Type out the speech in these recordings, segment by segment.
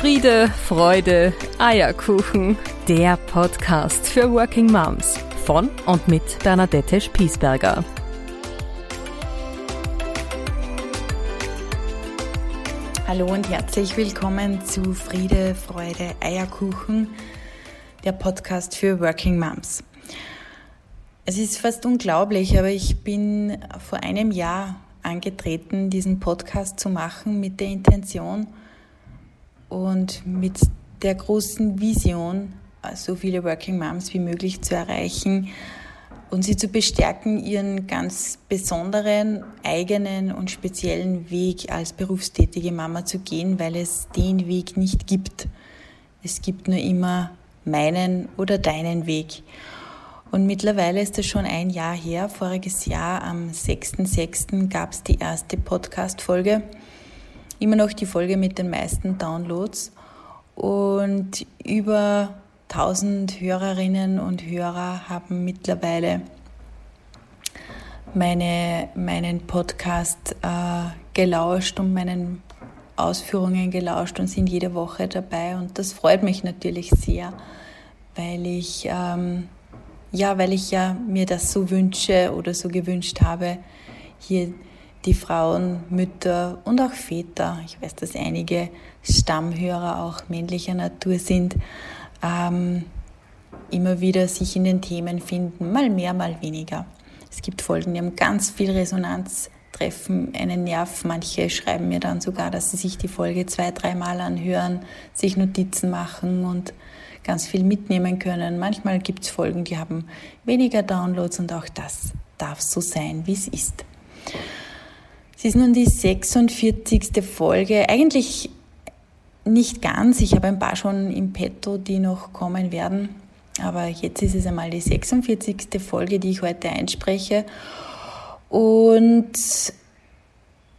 Friede, Freude, Eierkuchen. Der Podcast für Working Moms von und mit Bernadette Spiesberger. Hallo und herzlich willkommen zu Friede, Freude, Eierkuchen, der Podcast für Working Moms. Es ist fast unglaublich, aber ich bin vor einem Jahr angetreten, diesen Podcast zu machen mit der Intention, und mit der großen Vision, so viele Working Moms wie möglich zu erreichen und sie zu bestärken, ihren ganz besonderen, eigenen und speziellen Weg als berufstätige Mama zu gehen, weil es den Weg nicht gibt. Es gibt nur immer meinen oder deinen Weg. Und mittlerweile ist das schon ein Jahr her. Voriges Jahr, am 6.6. gab es die erste Podcast-Folge immer noch die Folge mit den meisten Downloads und über 1000 Hörerinnen und Hörer haben mittlerweile meine, meinen Podcast äh, gelauscht und meinen Ausführungen gelauscht und sind jede Woche dabei. Und das freut mich natürlich sehr, weil ich, ähm, ja, weil ich ja mir das so wünsche oder so gewünscht habe, hier die Frauen, Mütter und auch Väter, ich weiß, dass einige Stammhörer auch männlicher Natur sind, ähm, immer wieder sich in den Themen finden, mal mehr, mal weniger. Es gibt Folgen, die haben ganz viel Resonanz, treffen einen Nerv. Manche schreiben mir dann sogar, dass sie sich die Folge zwei, dreimal anhören, sich Notizen machen und ganz viel mitnehmen können. Manchmal gibt es Folgen, die haben weniger Downloads und auch das darf so sein, wie es ist. Es ist nun die 46. Folge. Eigentlich nicht ganz. Ich habe ein paar schon im Petto, die noch kommen werden. Aber jetzt ist es einmal die 46. Folge, die ich heute einspreche. Und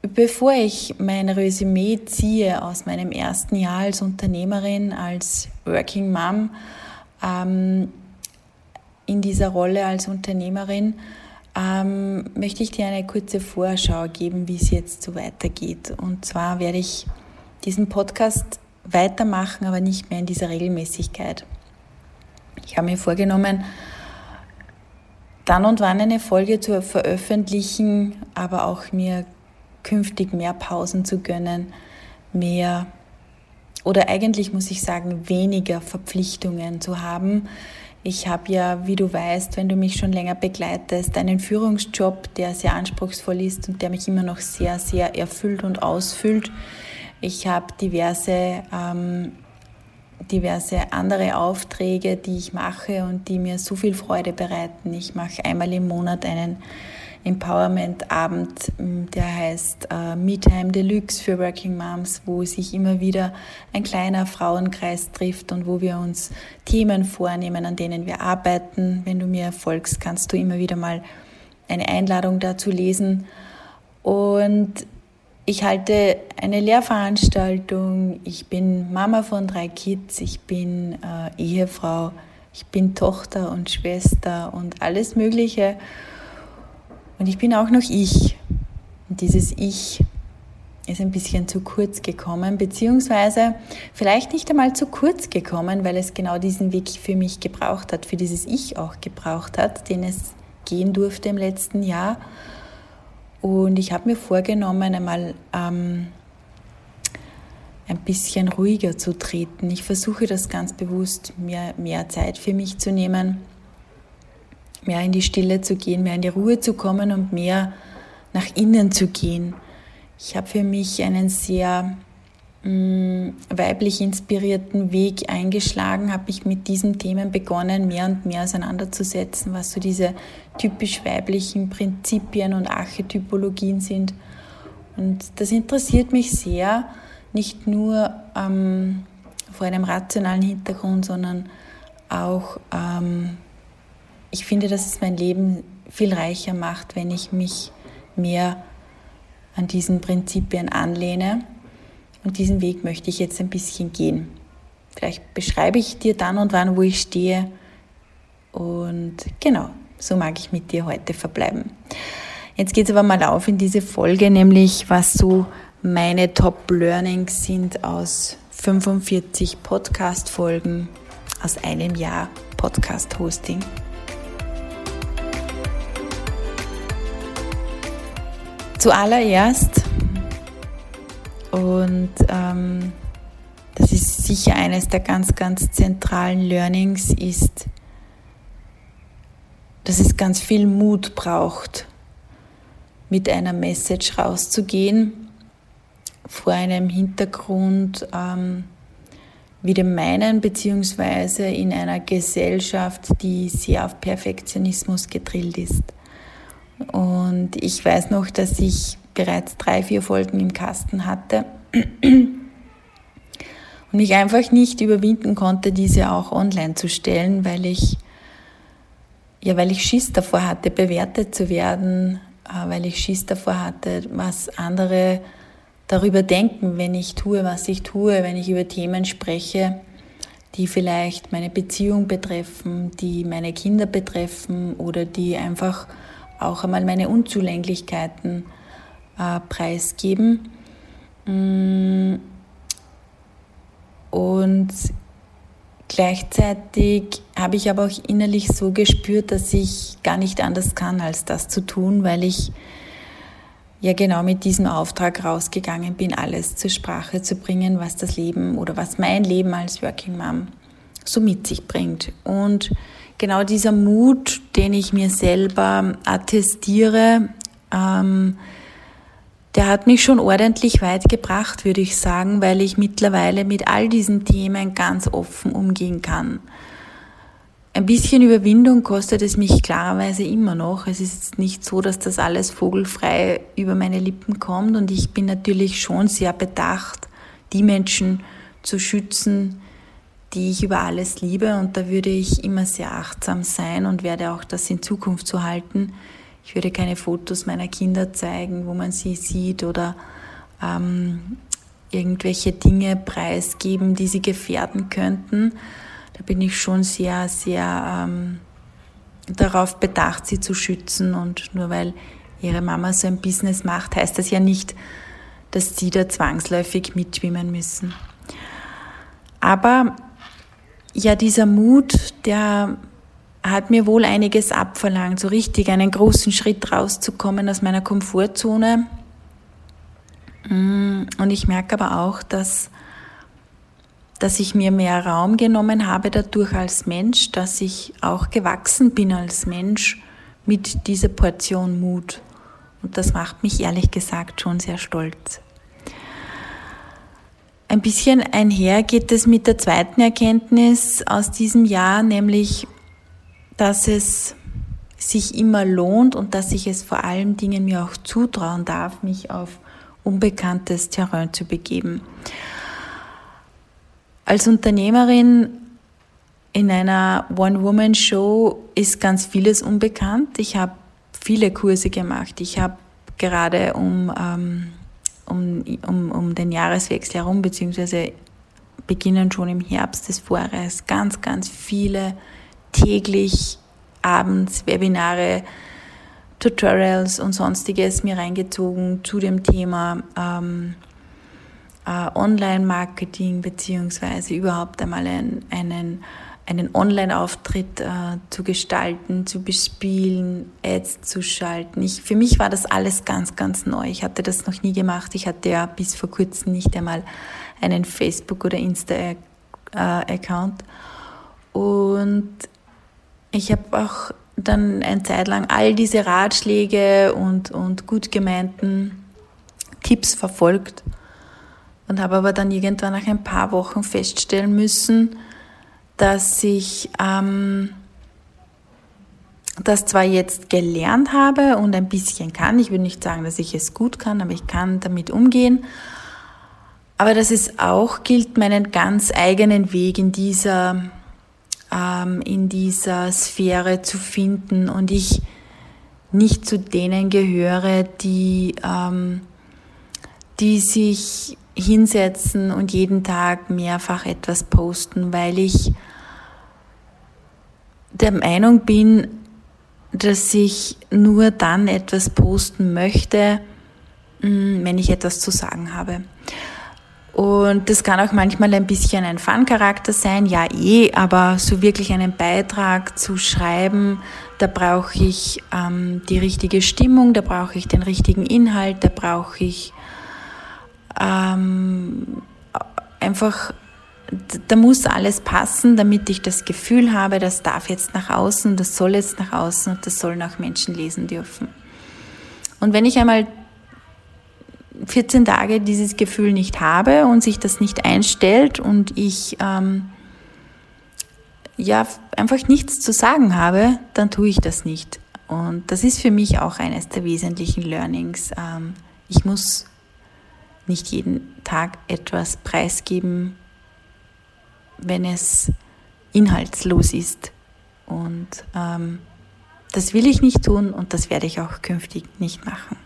bevor ich mein Resümee ziehe aus meinem ersten Jahr als Unternehmerin, als Working Mom, ähm, in dieser Rolle als Unternehmerin, ähm, möchte ich dir eine kurze Vorschau geben, wie es jetzt so weitergeht. Und zwar werde ich diesen Podcast weitermachen, aber nicht mehr in dieser Regelmäßigkeit. Ich habe mir vorgenommen, dann und wann eine Folge zu veröffentlichen, aber auch mir künftig mehr Pausen zu gönnen, mehr oder eigentlich muss ich sagen, weniger Verpflichtungen zu haben, ich habe ja, wie du weißt, wenn du mich schon länger begleitest, einen Führungsjob, der sehr anspruchsvoll ist und der mich immer noch sehr, sehr erfüllt und ausfüllt. Ich habe diverse, ähm, diverse andere Aufträge, die ich mache und die mir so viel Freude bereiten. Ich mache einmal im Monat einen Empowerment-Abend, der heißt äh, Me Time Deluxe für Working Moms, wo sich immer wieder ein kleiner Frauenkreis trifft und wo wir uns Themen vornehmen, an denen wir arbeiten. Wenn du mir folgst, kannst du immer wieder mal eine Einladung dazu lesen. Und ich halte eine Lehrveranstaltung. Ich bin Mama von drei Kids. Ich bin äh, Ehefrau. Ich bin Tochter und Schwester und alles Mögliche. Und ich bin auch noch ich. Und dieses Ich ist ein bisschen zu kurz gekommen, beziehungsweise vielleicht nicht einmal zu kurz gekommen, weil es genau diesen Weg für mich gebraucht hat, für dieses Ich auch gebraucht hat, den es gehen durfte im letzten Jahr. Und ich habe mir vorgenommen, einmal ähm, ein bisschen ruhiger zu treten. Ich versuche das ganz bewusst, mir mehr Zeit für mich zu nehmen mehr in die Stille zu gehen, mehr in die Ruhe zu kommen und mehr nach innen zu gehen. Ich habe für mich einen sehr mh, mm, weiblich inspirierten Weg eingeschlagen, habe mich mit diesen Themen begonnen, mehr und mehr auseinanderzusetzen, was so diese typisch weiblichen Prinzipien und Archetypologien sind. Und das interessiert mich sehr, nicht nur ähm, vor einem rationalen Hintergrund, sondern auch ähm, ich finde, dass es mein Leben viel reicher macht, wenn ich mich mehr an diesen Prinzipien anlehne. Und diesen Weg möchte ich jetzt ein bisschen gehen. Vielleicht beschreibe ich dir dann und wann, wo ich stehe. Und genau, so mag ich mit dir heute verbleiben. Jetzt geht es aber mal auf in diese Folge, nämlich was so meine Top Learnings sind aus 45 Podcast-Folgen aus einem Jahr Podcast-Hosting. Zuallererst, und ähm, das ist sicher eines der ganz, ganz zentralen Learnings, ist, dass es ganz viel Mut braucht, mit einer Message rauszugehen, vor einem Hintergrund ähm, wie dem meinen, beziehungsweise in einer Gesellschaft, die sehr auf Perfektionismus gedrillt ist. Und ich weiß noch, dass ich bereits drei, vier Folgen im Kasten hatte. Und mich einfach nicht überwinden konnte, diese auch online zu stellen, weil ich ja, weil ich Schiss davor hatte, bewertet zu werden, äh, weil ich Schiss davor hatte, was andere darüber denken, wenn ich tue, was ich tue, wenn ich über Themen spreche, die vielleicht meine Beziehung betreffen, die meine Kinder betreffen oder die einfach auch einmal meine Unzulänglichkeiten äh, preisgeben. Mm. Und Gleichzeitig habe ich aber auch innerlich so gespürt, dass ich gar nicht anders kann, als das zu tun, weil ich ja genau mit diesem Auftrag rausgegangen bin, alles zur Sprache zu bringen, was das Leben oder was mein Leben als Working Mom so mit sich bringt. Und genau dieser Mut, den ich mir selber attestiere, ähm, der hat mich schon ordentlich weit gebracht, würde ich sagen, weil ich mittlerweile mit all diesen Themen ganz offen umgehen kann. Ein bisschen Überwindung kostet es mich klarerweise immer noch. Es ist nicht so, dass das alles vogelfrei über meine Lippen kommt und ich bin natürlich schon sehr bedacht, die Menschen zu schützen, die ich über alles liebe und da würde ich immer sehr achtsam sein und werde auch das in Zukunft so halten ich würde keine Fotos meiner Kinder zeigen, wo man sie sieht oder ähm, irgendwelche Dinge preisgeben, die sie gefährden könnten. Da bin ich schon sehr, sehr ähm, darauf bedacht, sie zu schützen. Und nur weil ihre Mama so ein Business macht, heißt das ja nicht, dass sie da zwangsläufig mitschwimmen müssen. Aber ja, dieser Mut, der hat mir wohl einiges abverlangt, so richtig einen großen Schritt rauszukommen aus meiner Komfortzone. Mm, und ich merke aber auch, dass, dass ich mir mehr Raum genommen habe dadurch als Mensch, dass ich auch gewachsen bin als Mensch mit dieser Portion Mut. Und das macht mich ehrlich gesagt schon sehr stolz. Ein bisschen einher geht es mit der zweiten Erkenntnis aus diesem Jahr, nämlich dass es sich immer lohnt und dass ich es vor allen Dingen mir auch zutrauen darf, mich auf unbekanntes Terrain zu begeben. Als Unternehmerin in einer One-Woman-Show ist ganz vieles unbekannt. Ich habe viele Kurse gemacht. Ich habe gerade um, ähm, um, um, um den Jahreswechsel herum, beziehungsweise beginnen schon im Herbst des Vorjahres, ganz, ganz viele täglich abends Webinare, Tutorials und sonstiges mir reingezogen zu dem Thema ähm, äh, Online-Marketing beziehungsweise überhaupt einmal einen, einen, einen Online-Auftritt äh, zu gestalten, zu bespielen, Ads zu schalten. Ich, für mich war das alles ganz, ganz neu. Ich hatte das noch nie gemacht. Ich hatte ja bis vor kurzem nicht einmal einen Facebook- oder Insta-Account. Und ich habe auch dann eine Zeit lang all diese Ratschläge und, und gut gemeinten Tipps verfolgt und habe aber dann irgendwann nach ein paar Wochen feststellen müssen, dass ich ähm, das zwar jetzt gelernt habe und ein bisschen kann, ich würde nicht sagen, dass ich es gut kann, aber ich kann damit umgehen, aber dass es auch gilt, meinen ganz eigenen Weg in dieser ähm, in dieser Sphäre zu finden und ich nicht zu denen gehöre, die, ähm, die sich hinsetzen und jeden Tag mehrfach etwas posten, weil ich der Meinung bin, dass ich nur dann etwas posten möchte, mm, wenn ich etwas zu sagen habe. Und das kann auch manchmal ein bisschen ein Fun-Charakter sein, ja eh, aber so wirklich einen Beitrag zu schreiben, da brauche ich ähm, die richtige Stimmung, da brauche ich den richtigen Inhalt, da brauche ich ähm, einfach, da muss alles passen, damit ich das Gefühl habe, das darf jetzt nach außen, das soll jetzt nach außen und das sollen auch Menschen lesen dürfen. Und wenn ich einmal 14 Tage dieses Gefühl nicht habe und sich das nicht einstellt und ich ähm, ja einfach nichts zu sagen habe, dann tue ich das nicht. Und das ist für mich auch eines der wesentlichen Learnings. Ähm, ich muss nicht jeden Tag etwas preisgeben, wenn es inhaltslos ist. Und ähm, das will ich nicht tun und das werde ich auch künftig nicht machen.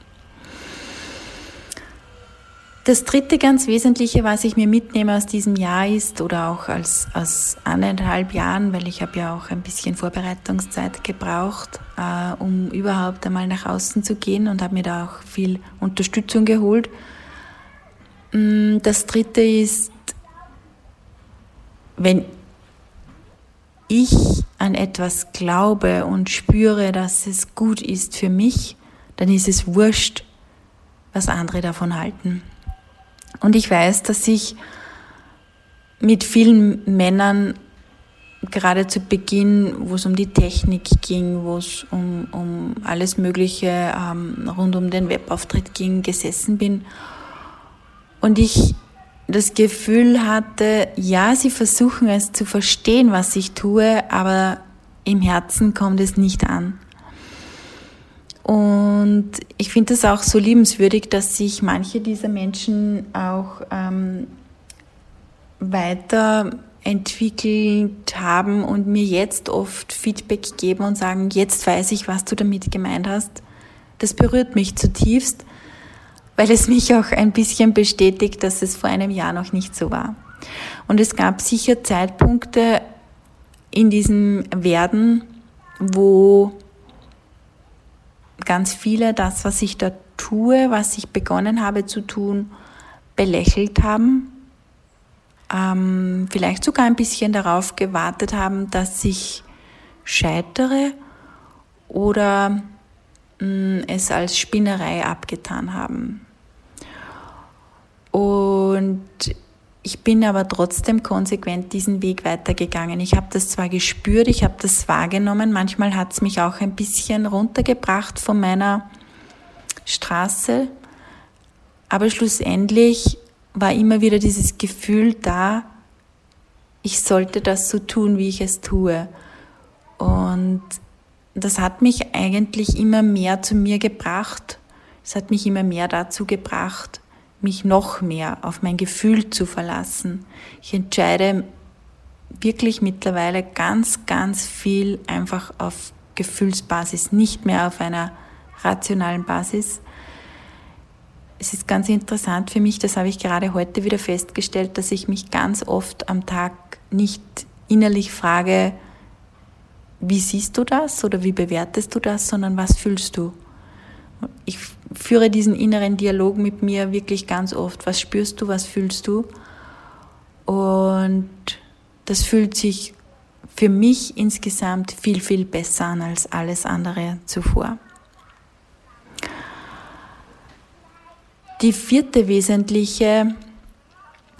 Das dritte ganz Wesentliche, was ich mir mitnehme aus diesem Jahr ist, oder auch als, aus anderthalb Jahren, weil ich habe ja auch ein bisschen Vorbereitungszeit gebraucht, äh, um überhaupt einmal nach außen zu gehen und habe mir da auch viel Unterstützung geholt. Mm, das dritte ist, wenn ich an etwas glaube und spüre, dass es gut ist für mich, dann ist es wurscht, was andere davon halten. Und ich weiß, dass ich mit vielen Männern gerade zu Beginn, wo es um die Technik ging, wo es um, um alles Mögliche ähm, rund um den Webauftritt ging, gesessen bin. Und ich das Gefühl hatte, ja, sie versuchen es zu verstehen, was ich tue, aber im Herzen kommt es nicht an. Und ich finde es auch so liebenswürdig, dass sich manche dieser Menschen auch ähm, weiterentwickelt haben und mir jetzt oft Feedback geben und sagen, jetzt weiß ich, was du damit gemeint hast. Das berührt mich zutiefst, weil es mich auch ein bisschen bestätigt, dass es vor einem Jahr noch nicht so war. Und es gab sicher Zeitpunkte in diesem Werden, wo ganz viele das, was ich da tue, was ich begonnen habe zu tun, belächelt haben, ähm, vielleicht sogar ein bisschen darauf gewartet haben, dass ich scheitere oder es als Spinnerei abgetan haben. Und ich bin aber trotzdem konsequent diesen Weg weitergegangen. Ich habe das zwar gespürt, ich habe das wahrgenommen, manchmal hat es mich auch ein bisschen runtergebracht von meiner Straße, aber schlussendlich war immer wieder dieses Gefühl da, ich sollte das so tun, wie ich es tue. Und das hat mich eigentlich immer mehr zu mir gebracht. Es hat mich immer mehr dazu gebracht, mich noch mehr auf mein Gefühl zu verlassen. Ich entscheide wirklich mittlerweile ganz, ganz viel einfach auf Gefühlsbasis, nicht mehr auf einer rationalen Basis. Es ist ganz interessant für mich, das habe ich gerade heute wieder festgestellt, dass ich mich ganz oft am Tag nicht innerlich frage, wie siehst du das oder wie bewertest du das, sondern was fühlst du? Ich führe diesen inneren Dialog mit mir wirklich ganz oft. Was spürst du, was fühlst du? Und das fühlt sich für mich insgesamt viel, viel besser an als alles andere zuvor. Die vierte wesentliche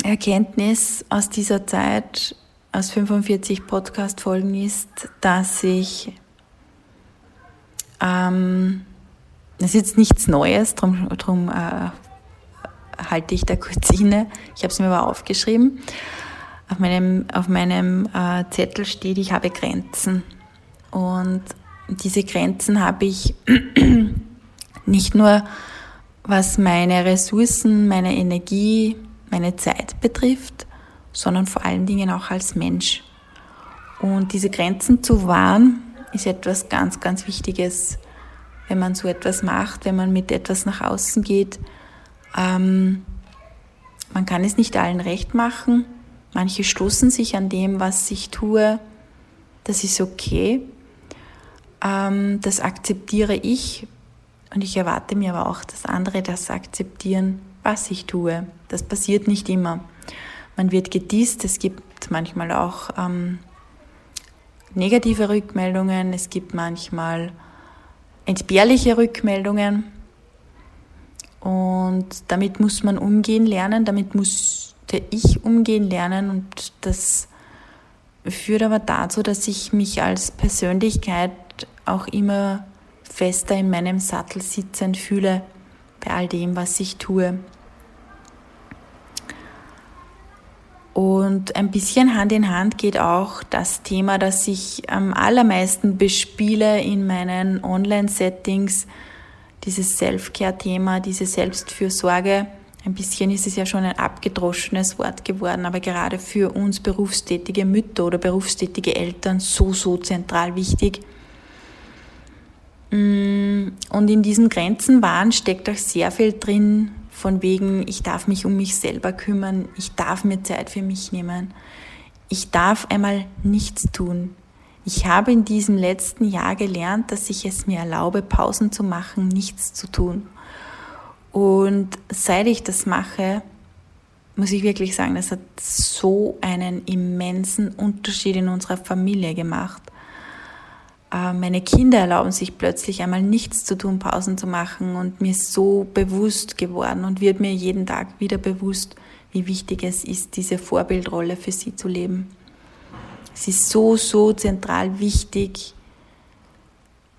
Erkenntnis aus dieser Zeit, aus 45 Podcast-Folgen ist, dass ich ähm, das ist jetzt nichts Neues, darum drum, äh, halte ich da kurz inne. Ich habe es mir aber aufgeschrieben. Auf meinem, auf meinem äh, Zettel steht, ich habe Grenzen. Und diese Grenzen habe ich nicht nur, was meine Ressourcen, meine Energie, meine Zeit betrifft, sondern vor allen Dingen auch als Mensch. Und diese Grenzen zu wahren, ist etwas ganz, ganz Wichtiges wenn man so etwas macht, wenn man mit etwas nach außen geht. Ähm, man kann es nicht allen recht machen. Manche stoßen sich an dem, was ich tue. Das ist okay. Ähm, das akzeptiere ich und ich erwarte mir aber auch, dass andere das akzeptieren, was ich tue. Das passiert nicht immer. Man wird gedisst, es gibt manchmal auch ähm, negative Rückmeldungen, es gibt manchmal entbehrliche Rückmeldungen. Und damit muss man umgehen lernen, damit musste ich umgehen lernen und das führt aber dazu, dass ich mich als Persönlichkeit auch immer fester in meinem Sattel sitzen fühle bei all dem, was ich tue. Und ein bisschen Hand in Hand geht auch das Thema, das ich am allermeisten bespiele in meinen Online-Settings, dieses Self-Care-Thema, diese Selbstfürsorge. Ein bisschen ist es ja schon ein abgedroschenes Wort geworden, aber gerade für uns berufstätige Mütter oder berufstätige Eltern so, so zentral wichtig. Mm, und in diesen Grenzen waren steckt auch sehr viel drin, von wegen, ich darf mich um mich selber kümmern, ich darf mir Zeit für mich nehmen, ich darf einmal nichts tun. Ich habe in diesem letzten Jahr gelernt, dass ich es mir erlaube, Pausen zu machen, nichts zu tun. Und seit ich das mache, muss ich wirklich sagen, das hat so einen immensen Unterschied in unserer Familie gemacht. Äh, meine Kinder erlauben sich plötzlich einmal nichts zu tun, Pausen zu machen und mir ist so bewusst geworden und wird mir jeden Tag wieder bewusst, wie wichtig es ist, diese Vorbildrolle für sie zu leben. Es ist so, so zentral wichtig,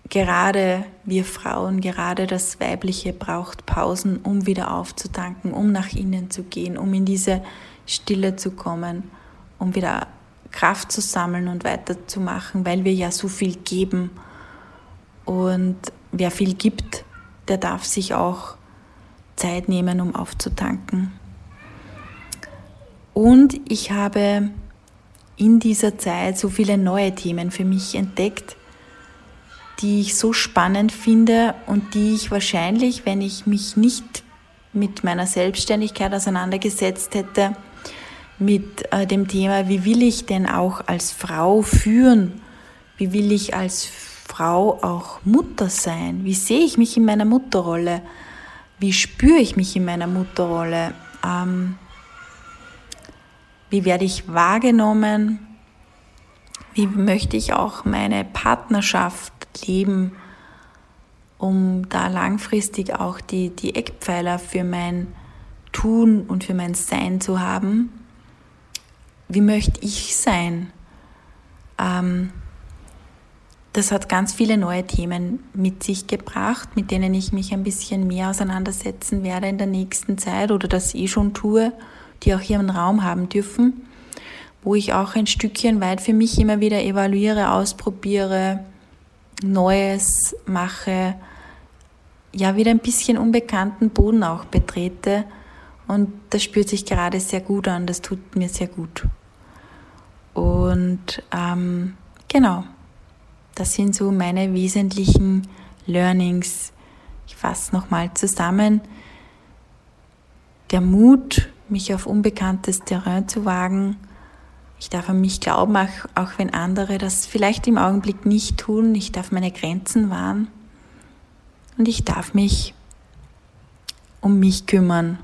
gerade wir Frauen, gerade das Weibliche braucht Pausen, um wieder aufzutanken, um nach innen zu gehen, um in diese Stille zu kommen, um wieder Kraft zu sammeln und weiterzumachen, weil wir ja so viel geben. Und wer viel gibt, der darf sich auch Zeit nehmen, um aufzutanken. Und ich habe in dieser Zeit so viele neue Themen für mich entdeckt, die ich so spannend finde und die ich wahrscheinlich, wenn ich mich nicht mit meiner Selbstständigkeit auseinandergesetzt hätte, mit äh, dem Thema, wie will ich denn auch als Frau führen? Wie will ich als Frau auch Mutter sein? Wie sehe ich mich in meiner Mutterrolle? Wie spüre ich mich in meiner Mutterrolle? Ähm, wie werde ich wahrgenommen? Wie möchte ich auch meine Partnerschaft leben, um da langfristig auch die, die Eckpfeiler für mein Tun und für mein Sein zu haben? Wie möchte ich sein? Ähm, das hat ganz viele neue Themen mit sich gebracht, mit denen ich mich ein bisschen mehr auseinandersetzen werde in der nächsten Zeit oder das eh schon tue, die auch hier einen Raum haben dürfen, wo ich auch ein Stückchen weit für mich immer wieder evaluiere, ausprobiere, Neues mache, ja wieder ein bisschen unbekannten Boden auch betrete und das spürt sich gerade sehr gut an, das tut mir sehr gut. Und ähm, genau, das sind so meine wesentlichen Learnings. Ich fasse nochmal zusammen. Der Mut, mich auf unbekanntes Terrain zu wagen. Ich darf an mich glauben, auch, auch wenn andere das vielleicht im Augenblick nicht tun. Ich darf meine Grenzen wahren. Und ich darf mich um mich kümmern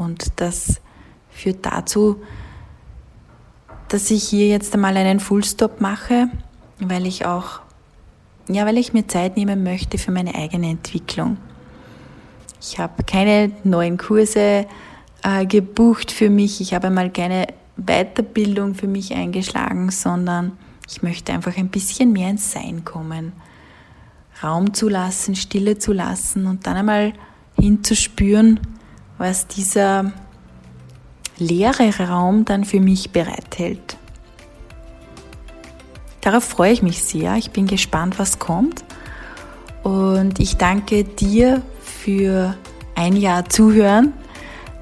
und das führt dazu, dass ich hier jetzt einmal einen Fullstop mache, weil ich auch, ja, weil ich mir Zeit nehmen möchte für meine eigene Entwicklung. Ich habe keine neuen Kurse äh, gebucht für mich. Ich habe einmal keine Weiterbildung für mich eingeschlagen, sondern ich möchte einfach ein bisschen mehr ins Sein kommen. Raum zu lassen, Stille zu lassen und dann einmal hinzuspüren, was dieser leere Raum dann für mich bereithält. Darauf freue ich mich sehr. Ich bin gespannt, was kommt. Und ich danke dir für ein Jahr Zuhören.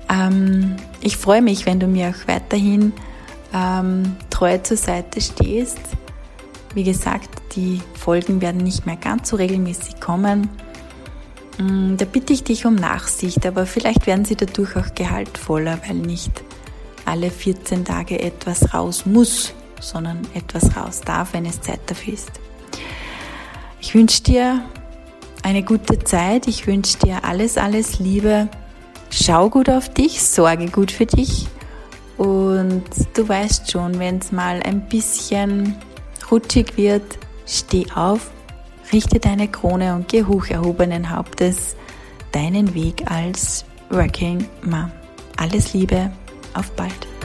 Ähm, ich freue mich, wenn du mir auch weiterhin ähm, treu zur Seite stehst. Wie gesagt, die Folgen werden nicht mehr ganz so regelmäßig kommen. Mm, da bitte ich dich um Nachsicht, aber vielleicht werden sie dadurch auch gehaltvoller, weil nicht alle 14 Tage etwas raus muss, sondern etwas raus darf, wenn es Zeit dafür ist. Ich wünsche dir eine gute Zeit, ich wünsche dir alles, alles Liebe. Schau gut auf dich, sorge gut für dich. Und du weißt schon, wenn es mal ein bisschen rutschig wird, steh auf, richte deine Krone und geh hoch erhobenen Hauptes deinen Weg als Working Mom. Alles Liebe, auf bald.